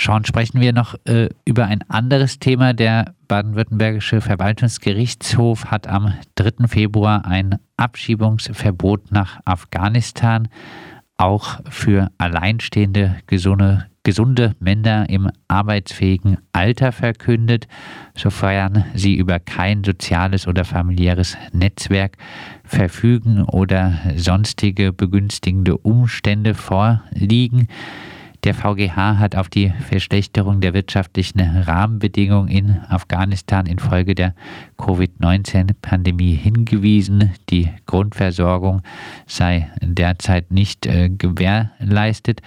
Sean, sprechen wir noch äh, über ein anderes Thema. Der baden-württembergische Verwaltungsgerichtshof hat am 3. Februar ein Abschiebungsverbot nach Afghanistan auch für alleinstehende, gesunde, gesunde Männer im arbeitsfähigen Alter verkündet, sofern sie über kein soziales oder familiäres Netzwerk verfügen oder sonstige begünstigende Umstände vorliegen. Der VGH hat auf die Verschlechterung der wirtschaftlichen Rahmenbedingungen in Afghanistan infolge der Covid-19-Pandemie hingewiesen. Die Grundversorgung sei derzeit nicht äh, gewährleistet.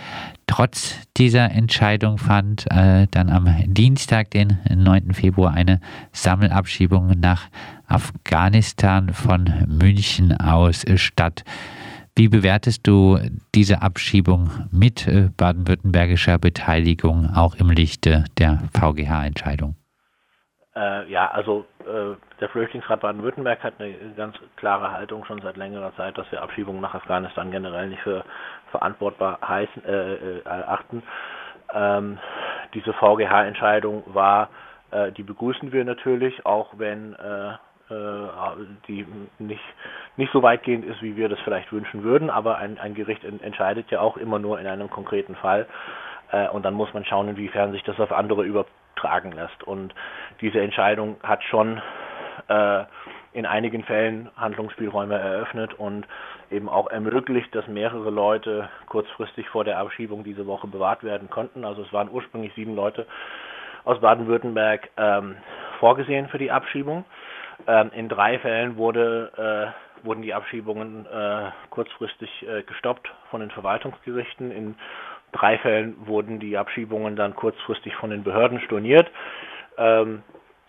Trotz dieser Entscheidung fand äh, dann am Dienstag, den 9. Februar, eine Sammelabschiebung nach Afghanistan von München aus statt. Wie bewertest du diese Abschiebung mit äh, baden-württembergischer Beteiligung auch im Lichte der VGH-Entscheidung? Äh, ja, also äh, der Flüchtlingsrat Baden-Württemberg hat eine ganz klare Haltung schon seit längerer Zeit, dass wir Abschiebungen nach Afghanistan generell nicht für verantwortbar heißen, äh, äh, erachten. Ähm, diese VGH-Entscheidung war, äh, die begrüßen wir natürlich, auch wenn äh, die nicht, nicht so weitgehend ist, wie wir das vielleicht wünschen würden, aber ein, ein Gericht entscheidet ja auch immer nur in einem konkreten Fall äh, und dann muss man schauen, inwiefern sich das auf andere übertragen lässt. Und diese Entscheidung hat schon äh, in einigen Fällen Handlungsspielräume eröffnet und eben auch ermöglicht, dass mehrere Leute kurzfristig vor der Abschiebung diese Woche bewahrt werden konnten. Also es waren ursprünglich sieben Leute aus Baden-Württemberg ähm, vorgesehen für die Abschiebung. Ähm, in drei Fällen wurde, äh, wurden die Abschiebungen äh, kurzfristig äh, gestoppt von den Verwaltungsgerichten. In drei Fällen wurden die Abschiebungen dann kurzfristig von den Behörden storniert. Ähm,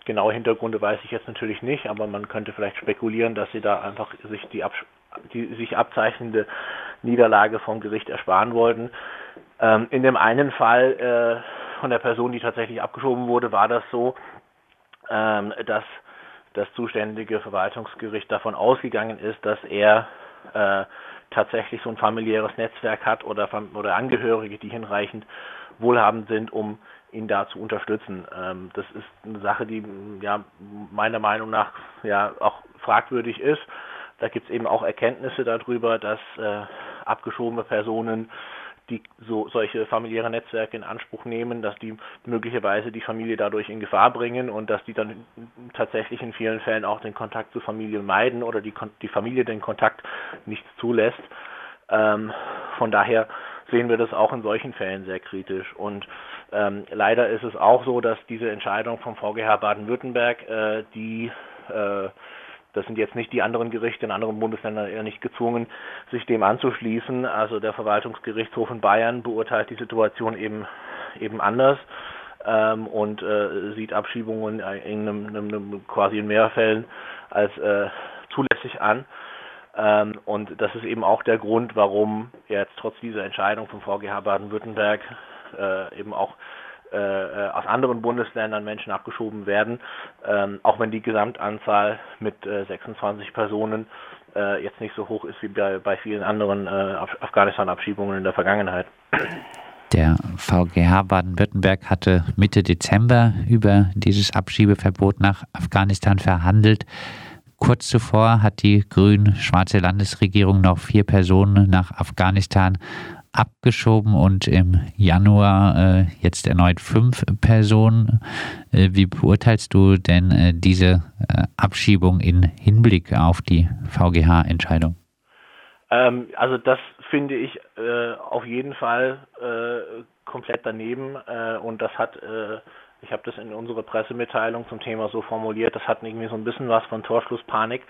genaue Hintergründe weiß ich jetzt natürlich nicht, aber man könnte vielleicht spekulieren, dass sie da einfach sich die, Absch die sich abzeichnende Niederlage vom Gericht ersparen wollten. Ähm, in dem einen Fall äh, von der Person, die tatsächlich abgeschoben wurde, war das so, ähm, dass das zuständige Verwaltungsgericht davon ausgegangen ist, dass er äh, tatsächlich so ein familiäres Netzwerk hat oder, oder Angehörige, die hinreichend wohlhabend sind, um ihn da zu unterstützen. Ähm, das ist eine Sache, die ja meiner Meinung nach ja auch fragwürdig ist. Da gibt es eben auch Erkenntnisse darüber, dass äh, abgeschobene Personen die so solche familiäre Netzwerke in Anspruch nehmen, dass die möglicherweise die Familie dadurch in Gefahr bringen und dass die dann tatsächlich in vielen Fällen auch den Kontakt zur Familie meiden oder die, die Familie den Kontakt nicht zulässt. Ähm, von daher sehen wir das auch in solchen Fällen sehr kritisch. Und ähm, leider ist es auch so, dass diese Entscheidung vom VGH Baden-Württemberg, äh, die äh, das sind jetzt nicht die anderen Gerichte in anderen Bundesländern eher nicht gezwungen, sich dem anzuschließen. Also der Verwaltungsgerichtshof in Bayern beurteilt die Situation eben eben anders ähm, und äh, sieht Abschiebungen in einem, einem, einem, quasi in mehr Fällen als äh, zulässig an. Ähm, und das ist eben auch der Grund, warum jetzt trotz dieser Entscheidung vom VGH Baden-Württemberg äh, eben auch äh, äh, aus anderen Bundesländern Menschen abgeschoben werden, ähm, auch wenn die Gesamtanzahl mit äh, 26 Personen äh, jetzt nicht so hoch ist wie bei, bei vielen anderen äh, Afghanistan-Abschiebungen in der Vergangenheit. Der VGH Baden-Württemberg hatte Mitte Dezember über dieses Abschiebeverbot nach Afghanistan verhandelt. Kurz zuvor hat die grün-schwarze Landesregierung noch vier Personen nach Afghanistan abgeschoben und im Januar äh, jetzt erneut fünf Personen. Äh, wie beurteilst du denn äh, diese äh, Abschiebung in Hinblick auf die VGH-Entscheidung? Ähm, also das finde ich äh, auf jeden Fall äh, komplett daneben und das hat ich habe das in unserer Pressemitteilung zum Thema so formuliert, das hat irgendwie so ein bisschen was von Torschlusspanik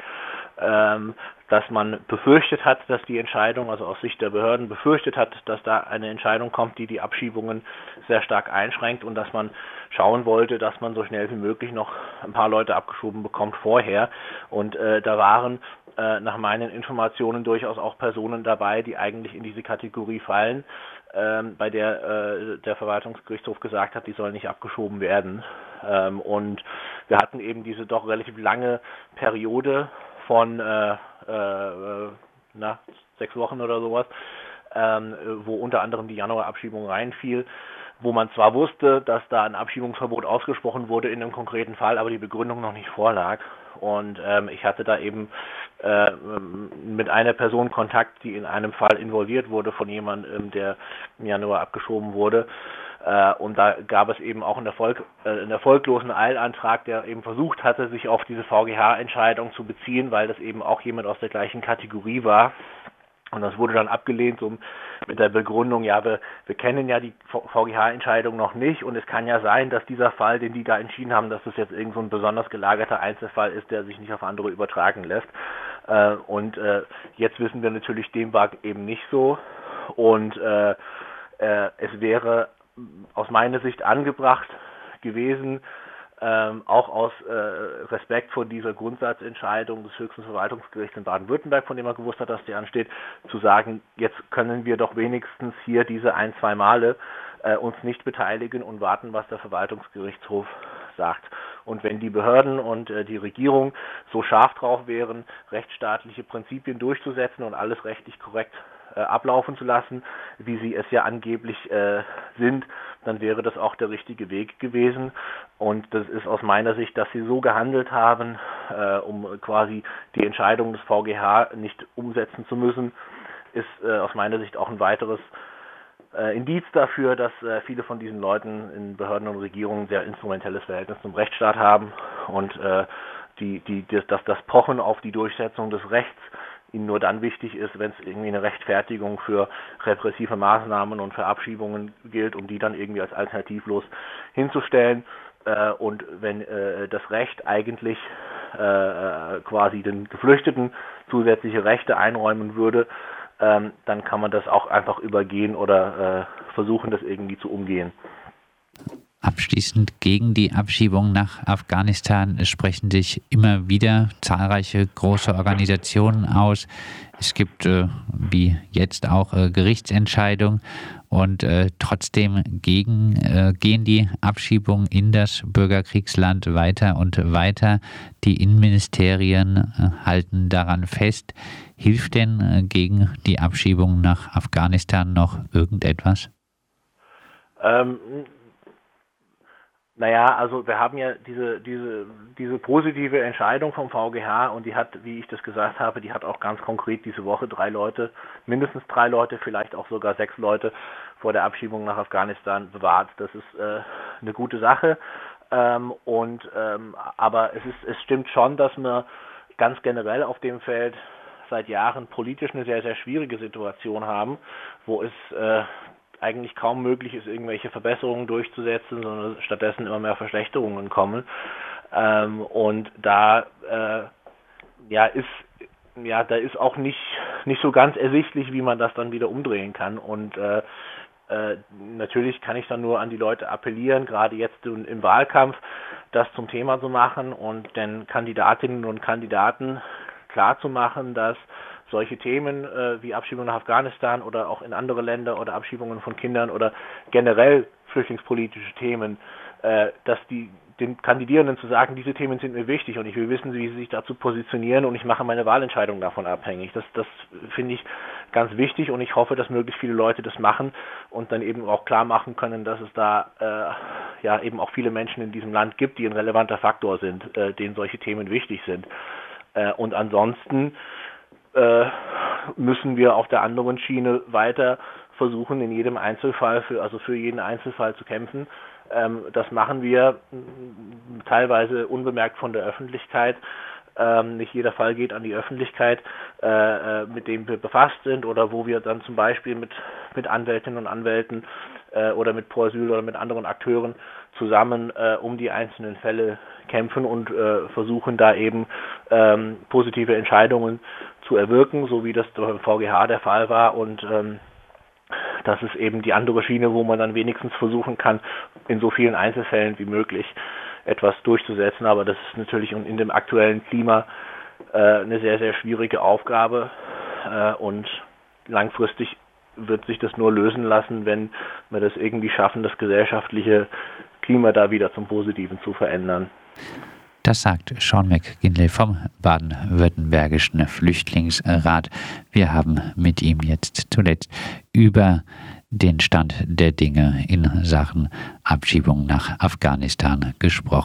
ähm, dass man befürchtet hat, dass die Entscheidung, also aus Sicht der Behörden befürchtet hat, dass da eine Entscheidung kommt, die die Abschiebungen sehr stark einschränkt und dass man schauen wollte, dass man so schnell wie möglich noch ein paar Leute abgeschoben bekommt vorher. Und äh, da waren äh, nach meinen Informationen durchaus auch Personen dabei, die eigentlich in diese Kategorie fallen, ähm, bei der äh, der Verwaltungsgerichtshof gesagt hat, die sollen nicht abgeschoben werden. Ähm, und wir hatten eben diese doch relativ lange Periode von äh, äh, na, sechs Wochen oder sowas, ähm, wo unter anderem die Januarabschiebung reinfiel. Wo man zwar wusste, dass da ein Abschiebungsverbot ausgesprochen wurde in einem konkreten Fall, aber die Begründung noch nicht vorlag. Und ähm, ich hatte da eben äh, mit einer Person Kontakt, die in einem Fall involviert wurde von jemandem, der im Januar abgeschoben wurde. Äh, und da gab es eben auch einen, Erfolg, äh, einen erfolglosen Eilantrag, der eben versucht hatte, sich auf diese VGH-Entscheidung zu beziehen, weil das eben auch jemand aus der gleichen Kategorie war. Und das wurde dann abgelehnt so mit der Begründung, ja, wir, wir kennen ja die VGH-Entscheidung noch nicht und es kann ja sein, dass dieser Fall, den die da entschieden haben, dass das jetzt irgend so ein besonders gelagerter Einzelfall ist, der sich nicht auf andere übertragen lässt. Äh, und äh, jetzt wissen wir natürlich, dem war eben nicht so. Und äh, äh, es wäre aus meiner Sicht angebracht gewesen, ähm, auch aus äh, Respekt vor dieser Grundsatzentscheidung des höchsten Verwaltungsgerichts in Baden-Württemberg, von dem man gewusst hat, dass die ansteht, zu sagen, jetzt können wir doch wenigstens hier diese ein, zwei Male äh, uns nicht beteiligen und warten, was der Verwaltungsgerichtshof sagt. Und wenn die Behörden und äh, die Regierung so scharf drauf wären, rechtsstaatliche Prinzipien durchzusetzen und alles rechtlich korrekt äh, ablaufen zu lassen, wie sie es ja angeblich äh, sind, dann wäre das auch der richtige Weg gewesen. Und das ist aus meiner Sicht, dass sie so gehandelt haben, äh, um quasi die Entscheidung des VGH nicht umsetzen zu müssen, ist äh, aus meiner Sicht auch ein weiteres äh, Indiz dafür, dass äh, viele von diesen Leuten in Behörden und Regierungen sehr instrumentelles Verhältnis zum Rechtsstaat haben und äh, die, die, das, dass das Pochen auf die Durchsetzung des Rechts ihnen nur dann wichtig ist, wenn es irgendwie eine Rechtfertigung für repressive Maßnahmen und für Abschiebungen gilt, um die dann irgendwie als alternativlos hinzustellen. Äh, und wenn äh, das Recht eigentlich äh, quasi den Geflüchteten zusätzliche Rechte einräumen würde, ähm, dann kann man das auch einfach übergehen oder äh, versuchen, das irgendwie zu umgehen. Abschließend gegen die Abschiebung nach Afghanistan sprechen sich immer wieder zahlreiche große Organisationen aus. Es gibt, äh, wie jetzt auch, äh, Gerichtsentscheidungen und äh, trotzdem gegen, äh, gehen die Abschiebungen in das Bürgerkriegsland weiter und weiter. Die Innenministerien äh, halten daran fest. Hilft denn äh, gegen die Abschiebung nach Afghanistan noch irgendetwas? Ähm, naja, also wir haben ja diese, diese, diese positive Entscheidung vom VGH und die hat, wie ich das gesagt habe, die hat auch ganz konkret diese Woche drei Leute, mindestens drei Leute, vielleicht auch sogar sechs Leute vor der Abschiebung nach Afghanistan bewahrt. Das ist äh, eine gute Sache. Ähm, und ähm, aber es ist, es stimmt schon, dass wir ganz generell auf dem Feld seit Jahren politisch eine sehr, sehr schwierige Situation haben, wo es äh, eigentlich kaum möglich ist, irgendwelche Verbesserungen durchzusetzen, sondern stattdessen immer mehr Verschlechterungen kommen. Ähm, und da äh, ja ist ja da ist auch nicht nicht so ganz ersichtlich, wie man das dann wieder umdrehen kann. Und äh, äh, natürlich kann ich dann nur an die Leute appellieren, gerade jetzt im Wahlkampf, das zum Thema zu machen und den Kandidatinnen und Kandidaten klar zu machen, dass solche Themen äh, wie Abschiebung nach Afghanistan oder auch in andere Länder oder Abschiebungen von Kindern oder generell flüchtlingspolitische Themen, äh, dass die den Kandidierenden zu sagen, diese Themen sind mir wichtig und ich will wissen, wie sie sich dazu positionieren und ich mache meine Wahlentscheidung davon abhängig. Das, das finde ich ganz wichtig und ich hoffe, dass möglichst viele Leute das machen und dann eben auch klar machen können, dass es da äh, ja eben auch viele Menschen in diesem Land gibt, die ein relevanter Faktor sind, äh, denen solche Themen wichtig sind. Äh, und ansonsten äh, müssen wir auf der anderen Schiene weiter versuchen, in jedem Einzelfall, für, also für jeden Einzelfall zu kämpfen. Ähm, das machen wir teilweise unbemerkt von der Öffentlichkeit. Ähm, nicht jeder Fall geht an die Öffentlichkeit, äh, äh, mit dem wir befasst sind oder wo wir dann zum Beispiel mit, mit Anwältinnen und Anwälten äh, oder mit Pro Asyl oder mit anderen Akteuren zusammen äh, um die einzelnen Fälle kämpfen und äh, versuchen da eben ähm, positive Entscheidungen zu erwirken, so wie das beim VGH der Fall war und ähm, das ist eben die andere Schiene, wo man dann wenigstens versuchen kann, in so vielen Einzelfällen wie möglich etwas durchzusetzen. Aber das ist natürlich in dem aktuellen Klima äh, eine sehr, sehr schwierige Aufgabe äh, und langfristig wird sich das nur lösen lassen, wenn wir das irgendwie schaffen, das gesellschaftliche Klima da wieder zum Positiven zu verändern. Das sagt Sean McGinley vom Baden-Württembergischen Flüchtlingsrat. Wir haben mit ihm jetzt zuletzt über den Stand der Dinge in Sachen Abschiebung nach Afghanistan gesprochen.